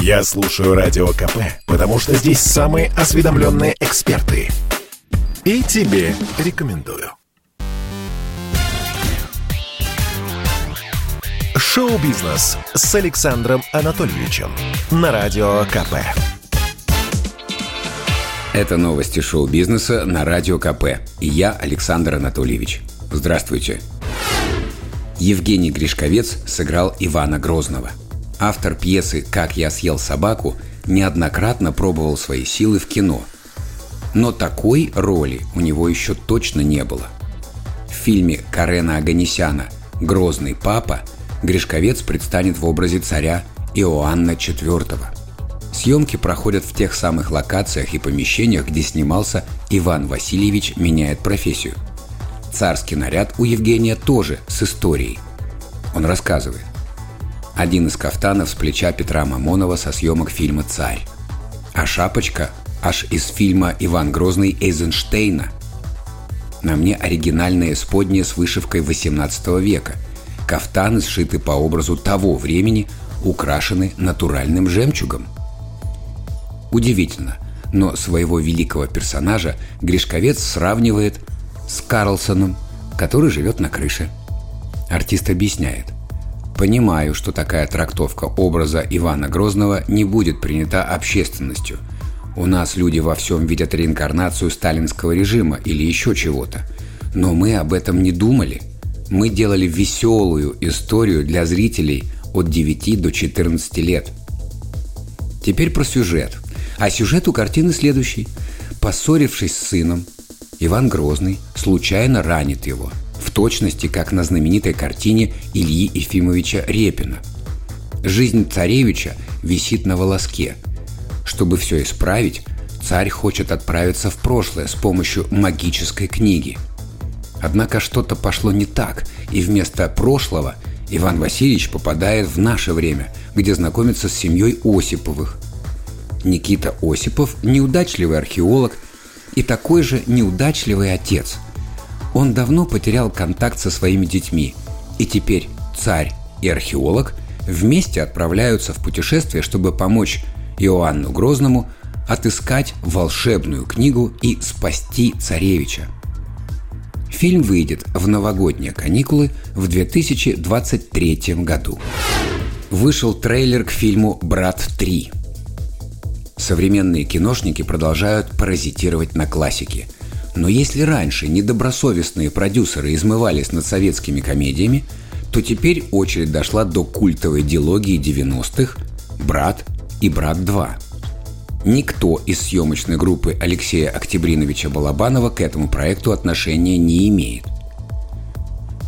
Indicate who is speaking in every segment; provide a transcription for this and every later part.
Speaker 1: Я слушаю Радио КП, потому что здесь самые осведомленные эксперты. И тебе рекомендую. Шоу-бизнес с Александром Анатольевичем на Радио КП.
Speaker 2: Это новости шоу-бизнеса на Радио КП. И я, Александр Анатольевич. Здравствуйте. Евгений Гришковец сыграл Ивана Грозного. Автор пьесы «Как я съел собаку» неоднократно пробовал свои силы в кино. Но такой роли у него еще точно не было. В фильме Карена Аганесяна «Грозный папа» Гришковец предстанет в образе царя Иоанна IV. Съемки проходят в тех самых локациях и помещениях, где снимался Иван Васильевич меняет профессию. Царский наряд у Евгения тоже с историей. Он рассказывает. Один из кафтанов с плеча Петра Мамонова со съемок фильма «Царь». А шапочка аж из фильма «Иван Грозный» Эйзенштейна. На мне оригинальное споднее с вышивкой 18 века – Кафтаны сшиты по образу того времени, украшены натуральным жемчугом. Удивительно, но своего великого персонажа Гришковец сравнивает с Карлсоном, который живет на крыше. Артист объясняет. Понимаю, что такая трактовка образа Ивана Грозного не будет принята общественностью. У нас люди во всем видят реинкарнацию сталинского режима или еще чего-то. Но мы об этом не думали – мы делали веселую историю для зрителей от 9 до 14 лет. Теперь про сюжет. А сюжет у картины следующий. Поссорившись с сыном, Иван Грозный случайно ранит его, точности, как на знаменитой картине Ильи Ефимовича Репина. Жизнь царевича висит на волоске. Чтобы все исправить, царь хочет отправиться в прошлое с помощью магической книги – Однако что-то пошло не так, и вместо прошлого Иван Васильевич попадает в наше время, где знакомится с семьей Осиповых. Никита Осипов – неудачливый археолог и такой же неудачливый отец. Он давно потерял контакт со своими детьми, и теперь царь и археолог вместе отправляются в путешествие, чтобы помочь Иоанну Грозному отыскать волшебную книгу и спасти царевича – Фильм выйдет в новогодние каникулы в 2023 году. Вышел трейлер к фильму «Брат 3». Современные киношники продолжают паразитировать на классике. Но если раньше недобросовестные продюсеры измывались над советскими комедиями, то теперь очередь дошла до культовой дилогии 90-х «Брат» и «Брат 2». Никто из съемочной группы Алексея Октябриновича Балабанова к этому проекту отношения не имеет.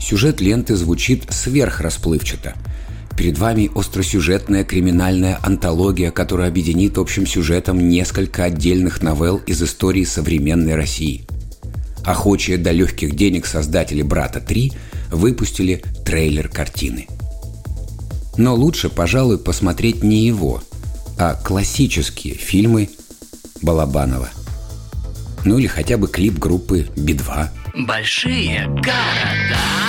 Speaker 2: Сюжет ленты звучит сверхрасплывчато. Перед вами остросюжетная криминальная антология, которая объединит общим сюжетом несколько отдельных новелл из истории современной России. Охочие до легких денег создатели «Брата 3» выпустили трейлер картины. Но лучше, пожалуй, посмотреть не его – а классические фильмы Балабанова. Ну или хотя бы клип группы Би-2.
Speaker 3: Большие города.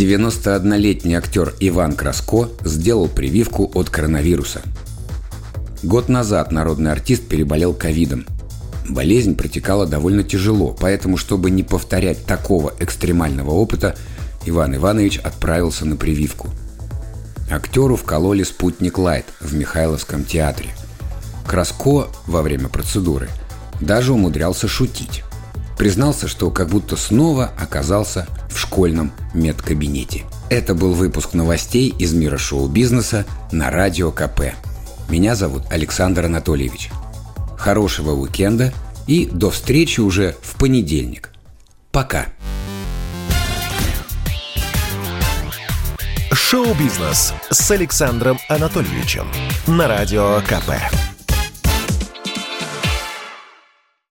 Speaker 2: 91-летний актер Иван Краско сделал прививку от коронавируса. Год назад народный артист переболел ковидом – Болезнь протекала довольно тяжело, поэтому, чтобы не повторять такого экстремального опыта, Иван Иванович отправился на прививку. Актеру вкололи спутник Лайт в Михайловском театре. Краско во время процедуры даже умудрялся шутить. Признался, что как будто снова оказался в школьном медкабинете. Это был выпуск новостей из мира шоу-бизнеса на Радио КП. Меня зовут Александр Анатольевич. Хорошего уикенда И до встречи уже в понедельник. Пока.
Speaker 1: Шоу-бизнес с Александром Анатольевичем на Радио КП.